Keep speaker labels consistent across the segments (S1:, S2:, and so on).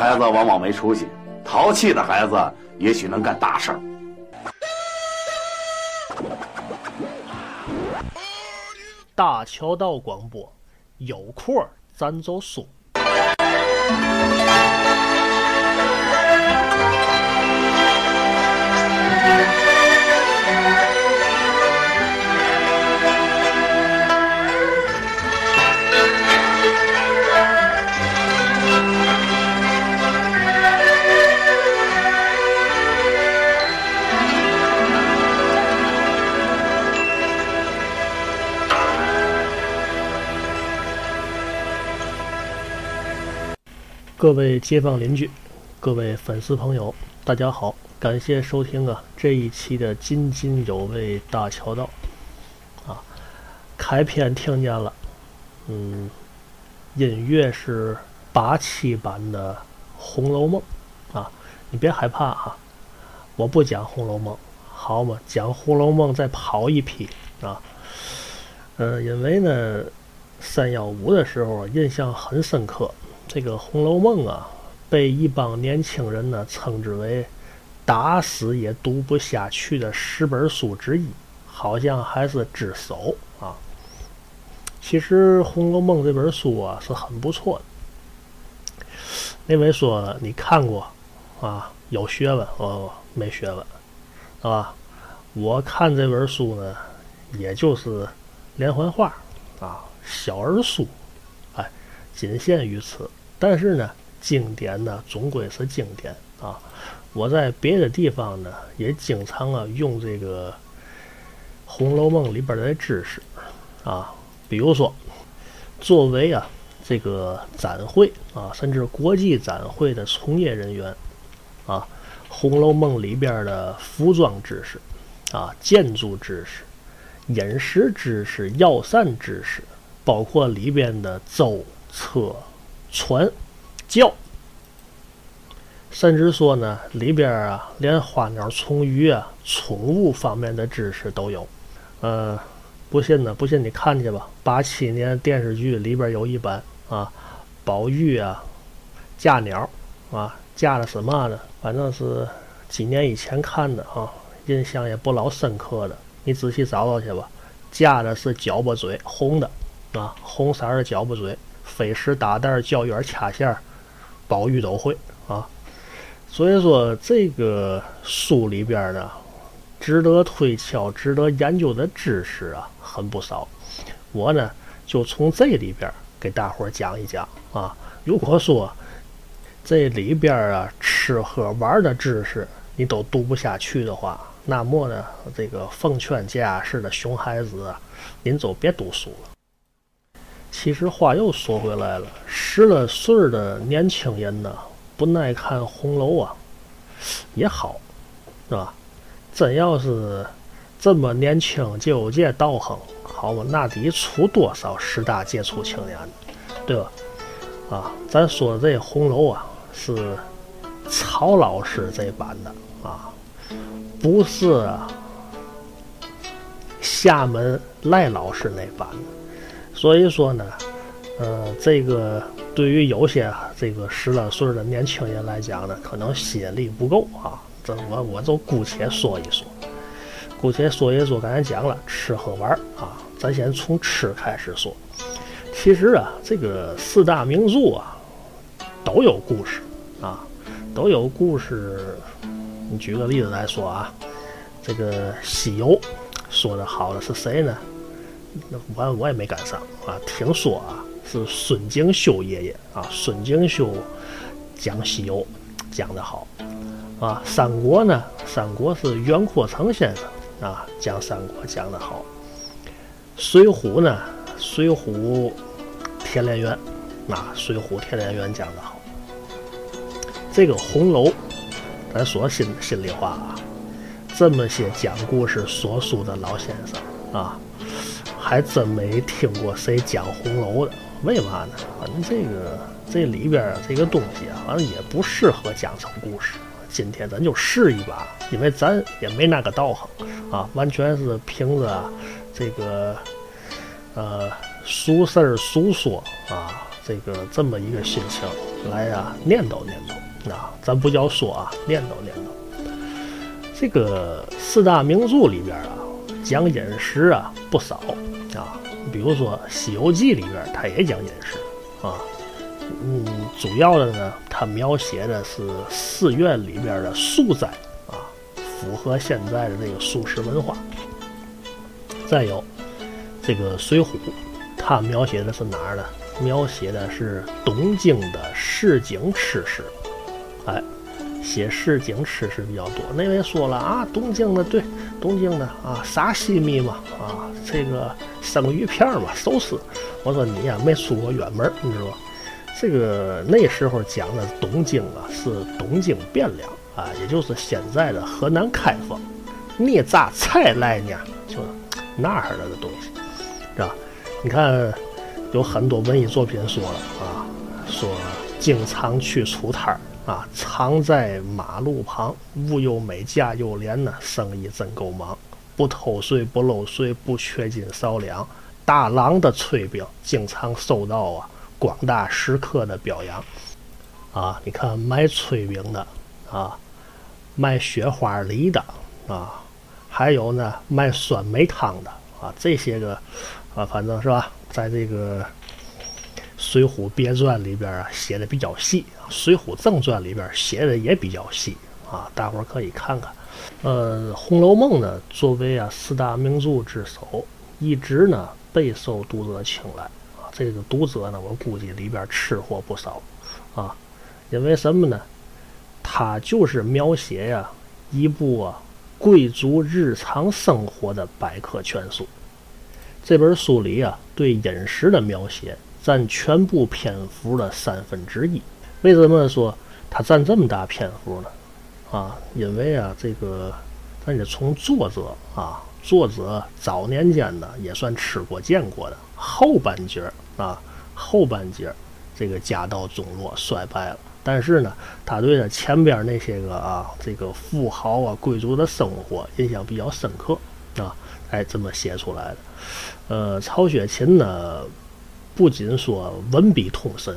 S1: 孩子往往没出息，淘气的孩子也许能干大事儿。
S2: 大桥道广播，有空咱就说。各位街坊邻居，各位粉丝朋友，大家好，感谢收听啊这一期的津津有味大桥道。啊，开篇听见了，嗯，音乐是八七版的《红楼梦》啊，你别害怕啊，我不讲《红楼梦》，好嘛，讲《红楼梦》再跑一批啊。嗯，因为呢，三幺五的时候印象很深刻。这个《红楼梦》啊，被一帮年轻人呢称之为打死也读不下去的十本书之一，好像还是之首啊。其实《红楼梦》这本书啊是很不错的。那位说你看过啊？有学问哦，没学问，是吧？我看这本书呢，也就是连环画啊，小儿书，哎，仅限于此。但是呢，经典呢总归是经典啊！我在别的地方呢也经常啊用这个《红楼梦》里边的知识啊，比如说，作为啊这个展会啊，甚至国际展会的从业人员啊，《红楼梦》里边的服装知识啊、建筑知识、饮食知识、药膳知识，包括里边的粥车。传教，甚至说呢，里边啊，连花鸟虫鱼啊、宠物方面的知识都有。呃，不信呢，不信你看去吧。八七年电视剧里边有一版啊，宝玉啊，嫁鸟啊，嫁的什么呢，反正是几年以前看的啊，印象也不老深刻的。你仔细找找去吧，嫁的是脚巴嘴，红的啊，红色的脚巴嘴。飞石打蛋、教员掐线，宝玉都会啊。所以说，这个书里边呢，值得推敲、值得研究的知识啊，很不少。我呢，就从这里边给大伙讲一讲啊。如果说这里边啊，吃喝玩的知识你都读不下去的话，那么呢，这个奉劝家世的熊孩子，您就别读书了。其实话又说回来了，十来岁的年轻人呢，不耐看红楼啊，也好，是吧？真要是这么年轻就有这道行，好嘛，那得出多少十大杰出青年，对吧？啊，咱说这红楼啊，是曹老师这版的啊，不是厦门赖老师那版的。所以说呢，呃，这个对于有些这个十来岁的年轻人来讲呢，可能吸引力不够啊。这我我就姑且说一说，姑且说一说。刚才讲了吃喝玩啊，咱先从吃开始说。其实啊，这个四大名著啊，都有故事啊，都有故事。你举个例子来说啊，这个西游说的好的是谁呢？那我我也没赶上啊，听说啊是孙敬修爷爷啊，孙敬修讲西游讲得好啊。三国呢，三国是袁阔成先生啊讲三国讲得好。水浒呢，水浒铁莲园啊，水浒田连元讲得好。这个红楼，咱说心心里话啊，这么些讲故事说书的老先生啊。还真没听过谁讲红楼的，为嘛呢？反正这个这里边啊，这个东西啊，好像也不适合讲成故事。今天咱就试一把，因为咱也没那个道行啊，完全是凭着这个呃俗事儿俗说啊，这个这么一个心情来呀念叨念叨啊，咱不叫说啊，念叨念叨。这个四大名著里边啊，讲饮食啊不少啊，比如说《西游记》里边，它也讲饮食啊。嗯，主要的呢，它描写的是寺院里边的素斋啊，符合现在的这个素食文化。再有这个《水浒》，它描写的是哪儿呢？描写的是东京的市井吃食。哎，写市井吃食比较多。那位说了啊，东京的对，东京的啊，沙西米嘛，啊，这个生鱼片嘛，寿司。我说你呀，没出过远门，你知道吧？这个那时候讲的东京啊，是东京汴梁啊，也就是现在的河南开封。你咋才来呢？就那儿的东西，是吧？你看，有很多文艺作品说了啊，说经常去出摊儿啊，常在马路旁，物又美价又廉呢，生意真够忙，不偷税不漏税，不缺斤少两，大郎的炊饼经常受到啊。广大食客的表扬，啊，你看卖炊饼的，啊，卖雪花梨的，啊，还有呢卖酸梅汤的，啊，这些个，啊，反正是吧，在这个《水浒别传》里边啊写的比较细，《水浒正传》里边写的也比较细，啊，大伙儿可以看看。呃，《红楼梦》呢，作为啊四大名著之首，一直呢备受读者青睐啊。这个读者呢，我估计里边吃货不少，啊，因为什么呢？它就是描写呀一部啊贵族日常生活的百科全书。这本书里啊，对饮食的描写占全部篇幅的三分之一。为什么说它占这么大篇幅呢？啊，因为啊，这个咱得从作者啊，作者早年间呢也算吃过见过的。后半截儿啊，后半截儿，这个家道中落，衰败了。但是呢，他对他前边那些个啊，这个富豪啊、贵族的生活印象比较深刻啊，哎，这么写出来的。呃，曹雪芹呢，不仅说文笔通神，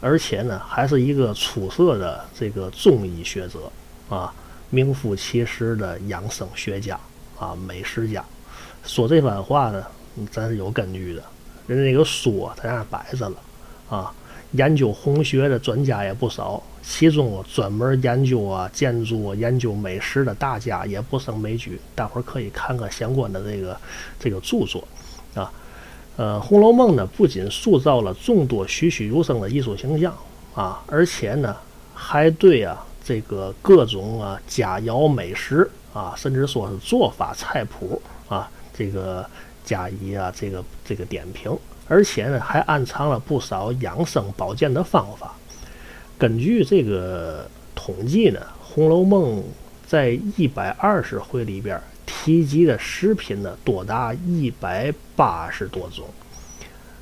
S2: 而且呢，还是一个出色的这个中医学者啊，名副其实的养生学家啊，美食家。说这番话呢，咱是有根据的。人那个书在那摆着了，啊，研究红学的专家也不少，其中专门研究啊建筑、研究美食的大家也不胜枚举。大伙儿可以看看相关的这个这个著作，啊，呃，《红楼梦》呢不仅塑造了众多栩栩如生的艺术形象啊，而且呢还对啊这个各种啊佳肴美食啊，甚至说是做法菜谱啊，这个。加以啊，这个这个点评，而且呢，还暗藏了不少养生保健的方法。根据这个统计呢，《红楼梦》在一百二十回里边提及的食品呢，多达一百八十多种，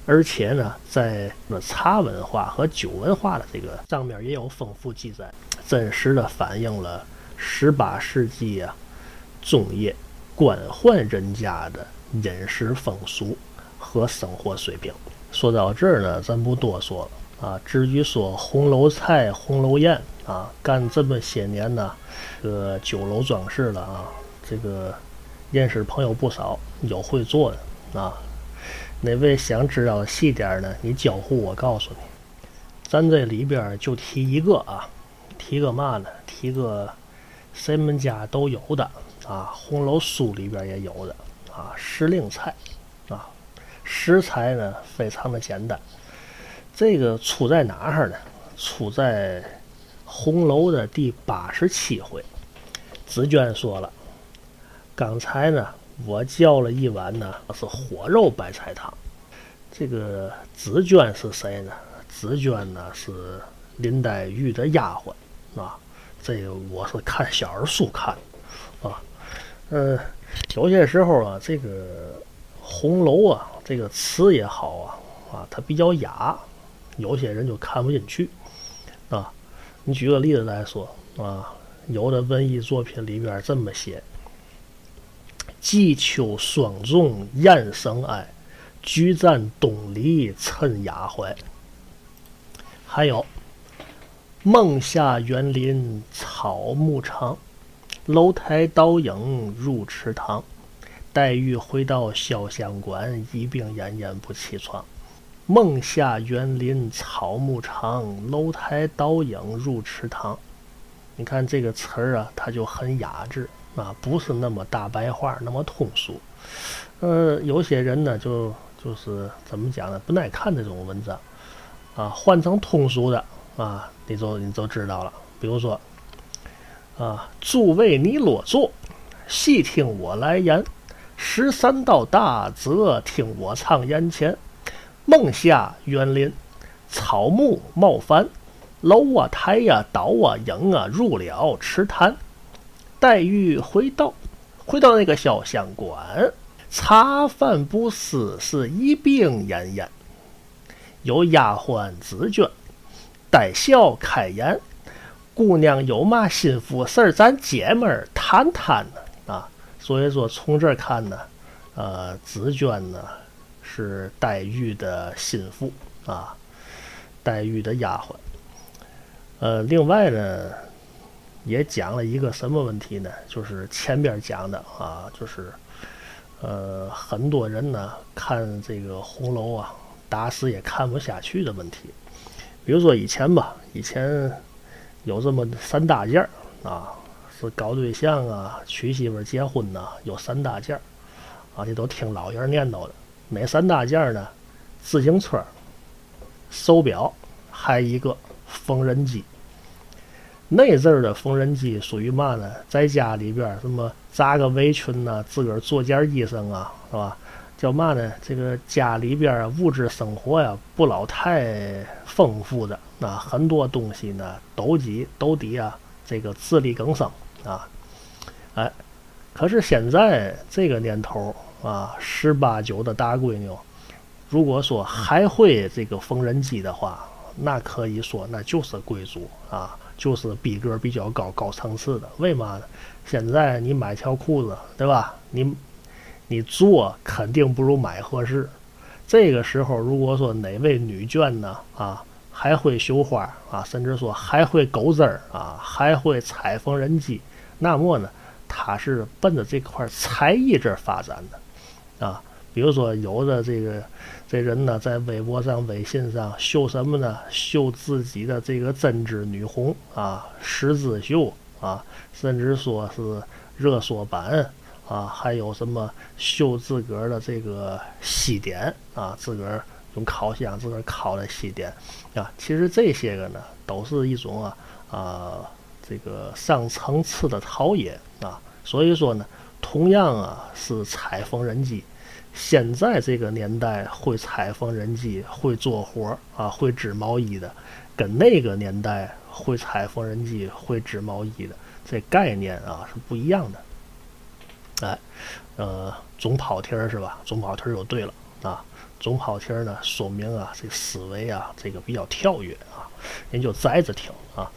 S2: 而且呢，在那茶文化和酒文化的这个上面也有丰富记载，真实的反映了十八世纪啊中叶官宦人家的。饮食风俗和生活水平。说到这儿呢，咱不多说了啊。至于说红楼菜、红楼宴啊，干这么些年呢，这酒楼装饰了啊，这个认识朋友不少，有会做的啊。哪位想知道细点的？你交互我告诉你。咱这里边就提一个啊，提个嘛呢？提个谁们家都有的啊，红楼书里边也有的。啊，时令菜，啊，食材呢非常的简单。这个出在哪儿呢？出在红楼的第八十七回。紫娟说了，刚才呢我叫了一碗呢是火肉白菜汤。这个紫娟是谁呢？紫娟呢是林黛玉的丫鬟啊。这个我是看小儿书看的啊，嗯。有些时候啊，这个红楼啊，这个词也好啊，啊，它比较雅，有些人就看不进去啊。你举个例子来说啊，有的文艺作品里边这么写：“季秋霜重燕生哀，菊占东篱衬雅怀。”还有“梦下园林草木长，楼台倒影入池塘。黛玉回到潇湘馆，一病奄奄不起床。”“梦下园林草木长，楼台倒影入池塘。”你看这个词儿啊，它就很雅致啊，不是那么大白话，那么通俗。呃，有些人呢，就就是怎么讲呢，不耐看这种文章啊，换成通俗的啊，你就你就知道了。比如说啊，诸位你落座，细听我来言。十三道大泽听我唱眼前。梦下园林，草木茂繁。楼啊台呀倒啊影啊入了池潭，黛玉回到回到那个潇湘馆，茶饭不思是一病奄奄。有丫鬟紫鹃，带笑开言：“姑娘有嘛心腹事儿，咱姐们儿谈谈呢啊。”所以说从这儿看呢，呃，紫鹃呢是黛玉的心腹啊，黛玉的丫鬟。呃，另外呢，也讲了一个什么问题呢？就是前边讲的啊，就是呃，很多人呢看这个红楼啊，打死也看不下去的问题。比如说以前吧，以前有这么三大件儿啊，是搞对象啊、娶媳妇、结婚呐，有三大件儿啊，这都听老爷念叨的。哪三大件儿呢？自行车、手表，还一个。缝纫机，那阵儿的缝纫机属于嘛呢？在家里边什么扎个围裙呐，自个儿做件衣裳啊，是吧？叫嘛呢？这个家里边物质生活呀，不老太丰富的，那很多东西呢，都急都得啊，这个自力更生啊。哎，可是现在这个年头啊，十八九的大闺女，如果说还会这个缝纫机的话，那可以说，那就是贵族啊，就是逼格比较高、高层次的。为嘛呢？现在你买条裤子，对吧？你你做肯定不如买合适。这个时候，如果说哪位女眷呢，啊，还会绣花啊，甚至说还会钩针儿啊，还会踩缝纫机，那么呢，她是奔着这块才艺这发展的，啊。比如说，有的这个这人呢，在微博上、微信上秀什么呢？秀自己的这个针织女红啊，十字绣啊，甚至说是热缩版啊，还有什么秀自个儿的这个西点啊，自个儿用烤箱自个儿烤的西点啊。其实这些个呢，都是一种啊啊这个上层次的陶冶啊。所以说呢，同样啊是采缝纫机。现在这个年代会裁缝纫机、会做活啊、会织毛衣的，跟那个年代会裁缝纫机、会织毛衣的这概念啊是不一样的。哎，呃，总跑题儿是吧？总跑题儿就对了啊。总跑题儿呢，说明啊这思维啊这个比较跳跃啊，您就摘着听啊。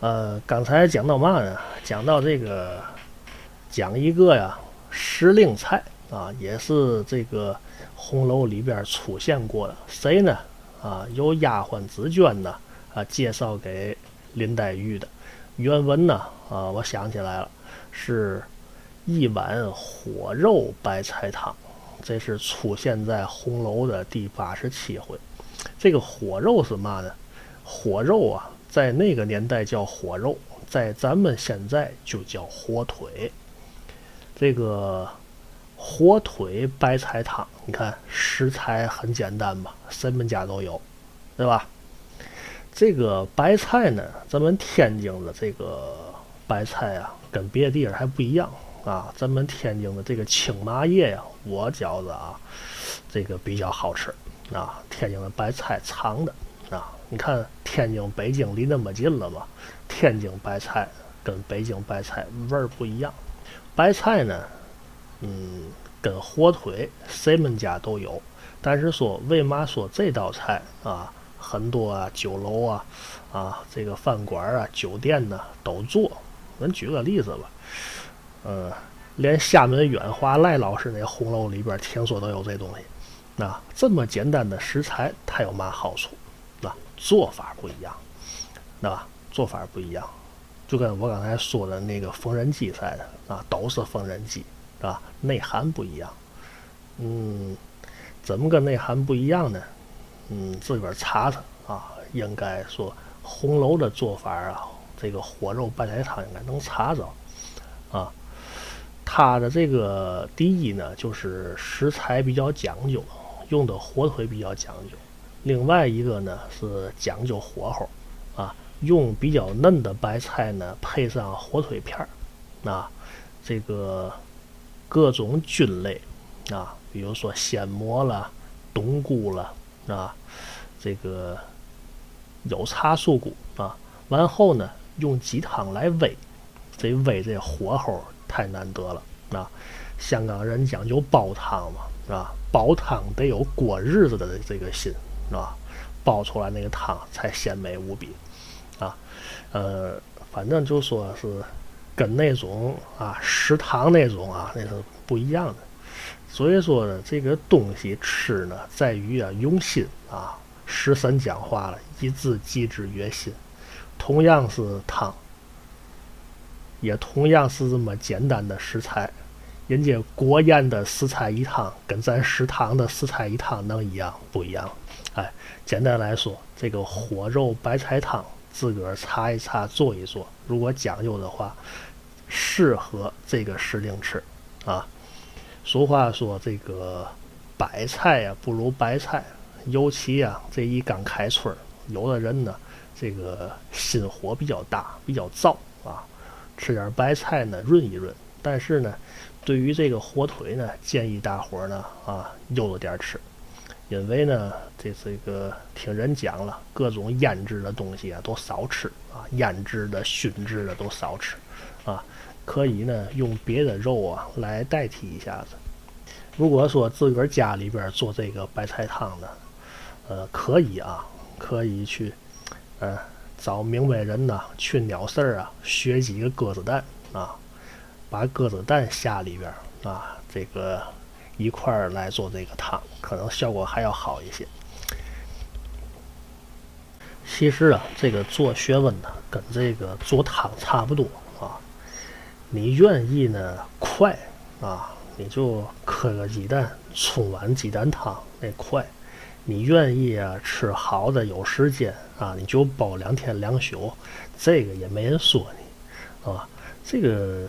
S2: 呃，刚才讲到嘛呢？讲到这个，讲一个呀时令菜。啊，也是这个红楼里边出现过的，谁呢？啊，由丫鬟紫鹃呢啊介绍给林黛玉的。原文呢啊，我想起来了，是一碗火肉白菜汤，这是出现在红楼的第八十七回。这个火肉是嘛呢？火肉啊，在那个年代叫火肉，在咱们现在就叫火腿。这个。火腿白菜汤，你看食材很简单吧？谁们家都有，对吧？这个白菜呢，咱们天津的这个白菜啊，跟别的地儿还不一样啊。咱们天津的这个青麻叶呀，我觉着啊，这个比较好吃啊。天津的白菜长的啊，你看天津、北京离那么近了嘛，天津白菜跟北京白菜味儿不一样。白菜呢？嗯，跟火腿谁们家都有，但是说为嘛说这道菜啊，很多啊酒楼啊啊这个饭馆啊酒店呢都做。咱举个例子吧，嗯，连厦门远华赖老师那红楼里边听说都有这东西，那这么简单的食材，它有嘛好处？啊？做法不一样，那？做法不一样，就跟我刚才说的那个缝纫机似的啊，都是缝纫机，是吧？内涵不一样。嗯，怎么个内涵不一样呢？嗯，自个儿查查啊。应该说红楼的做法啊，这个火肉白菜汤应该能查着啊。它的这个第一呢，就是食材比较讲究，用的火腿比较讲究。另外一个呢是讲究火候啊，用比较嫩的白菜呢，配上火腿片儿啊，这个各种菌类啊。比如说鲜蘑了、冬菇了啊，这个有茶树菇啊，完后呢用鸡汤来煨，这煨这火候太难得了啊！香港人讲究煲汤嘛，啊，煲汤得有过日子的这个心啊，煲出来那个汤才鲜美无比啊。呃，反正就说是跟那种啊食堂那种啊那是不一样的。所以说呢，这个东西吃呢，在于啊用心啊。食神讲话了，一字记之曰心。同样是汤，也同样是这么简单的食材，人家国宴的四菜一汤跟咱食堂的四菜一汤能一样不一样？哎，简单来说，这个火肉白菜汤，自个儿查一查，做一做，如果讲究的话，适合这个时令吃啊。俗话说：“这个白菜呀，不如白菜。尤其啊，这一刚开春，有的人呢，这个心火比较大，比较燥啊，吃点白菜呢，润一润。但是呢，对于这个火腿呢，建议大伙儿呢啊，悠着点吃，因为呢，这这个听人讲了，各种腌制的东西啊，都少吃啊，腌制的、熏制的都少吃啊。”可以呢，用别的肉啊来代替一下子。如果说自个儿家里边做这个白菜汤呢，呃，可以啊，可以去，呃，找明白人呢去鸟事儿啊，学几个鸽子蛋啊，把鸽子蛋下里边啊，这个一块儿来做这个汤，可能效果还要好一些。其实啊，这个做学问呢，跟这个做汤差不多。你愿意呢快啊，你就磕个鸡蛋，冲碗鸡蛋汤那快。你愿意啊吃好的有时间啊，你就包两天两宿，这个也没人说你，啊。这个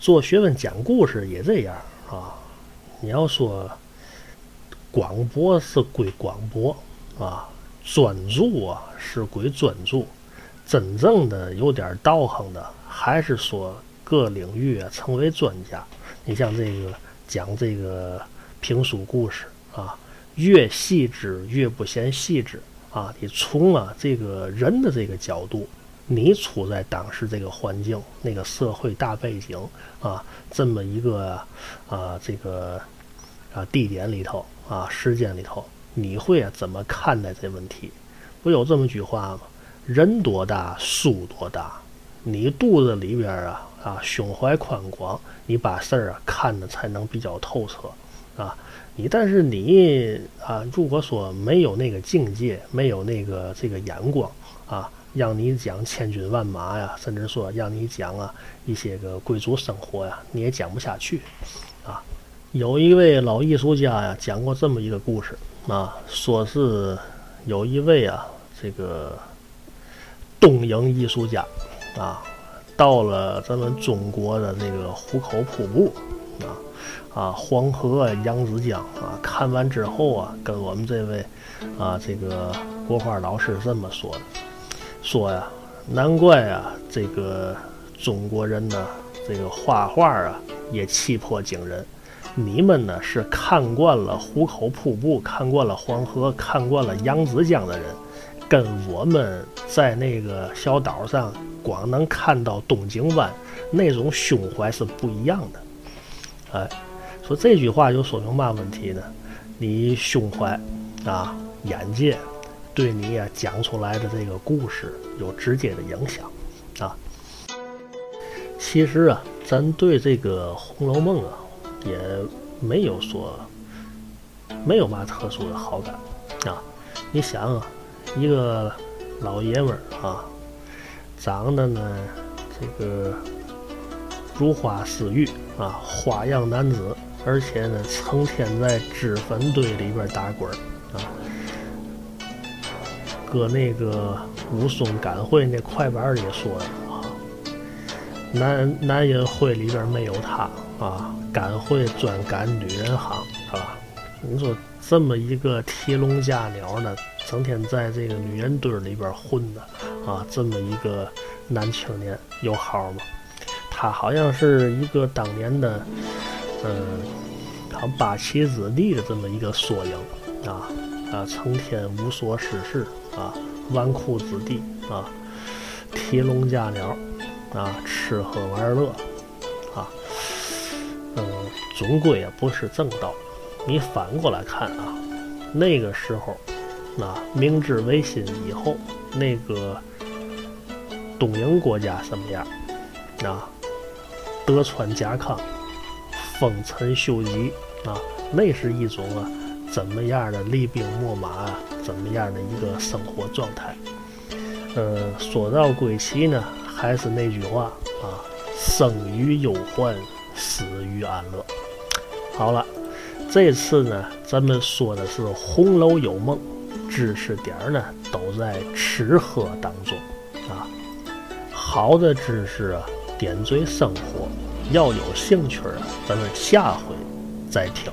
S2: 做学问讲故事也这样啊。你要说广播是归广播啊，专注啊是归专注，真正的有点道行的，还是说。各领域啊，成为专家。你像这个讲这个评书故事啊，越细致越不嫌细致啊。你从啊这个人的这个角度，你处在当时这个环境、那个社会大背景啊，这么一个啊这个啊地点里头啊时间里头，你会啊怎么看待这问题？不有这么句话吗？人多大，书多大。你肚子里边啊。啊，胸怀宽广，你把事儿啊看的才能比较透彻，啊，你但是你啊，如果说没有那个境界，没有那个这个眼光啊，让你讲千军万马呀，甚至说让你讲啊一些个贵族生活呀，你也讲不下去，啊，有一位老艺术家呀讲过这么一个故事啊，说是有一位啊这个东瀛艺术家啊。到了咱们中国的这个壶口瀑布，啊啊黄河、扬子江啊，看完之后啊，跟我们这位啊这个国画老师这么说的，说呀，难怪啊这个中国人呢，这个画画啊也气魄惊人。你们呢是看惯了壶口瀑布，看惯了黄河，看惯了扬子江的人，跟我们在那个小岛上。光能看到东京湾那种胸怀是不一样的，哎，说这句话就说明嘛问题呢？你胸怀啊，眼界对你呀讲出来的这个故事有直接的影响啊。其实啊，咱对这个《红楼梦》啊也没有说没有嘛特殊的好感啊。你想啊，一个老爷们儿啊，长得呢这个如花似玉啊，花样男子，而且呢成天在脂粉堆里边打滚儿啊，搁那个武松赶会那快板里说的啊，男男人会里边没有他啊，赶会专赶女人行，是吧？你说这么一个提笼架鸟呢，整天在这个女人堆里边混的啊，这么一个男青年有好吗？他好像是一个当年的，嗯，好八旗子弟的这么一个缩影啊啊，成天无所事事啊，纨绔子弟啊，提笼架鸟啊，吃喝玩乐啊，嗯，总归也不是正道。你反过来看啊，那个时候，啊，明治维新以后，那个东瀛国家什么样？啊，德川家康、丰臣秀吉啊，那是一种啊怎么样的厉兵秣马，怎么样的一个生活状态？呃，说到归期呢，还是那句话啊，生于忧患，死于安乐。好了。这次呢，咱们说的是《红楼有梦》，知识点呢都在吃喝当中啊。好的知识啊，点缀生活。要有兴趣啊，咱们下回再听。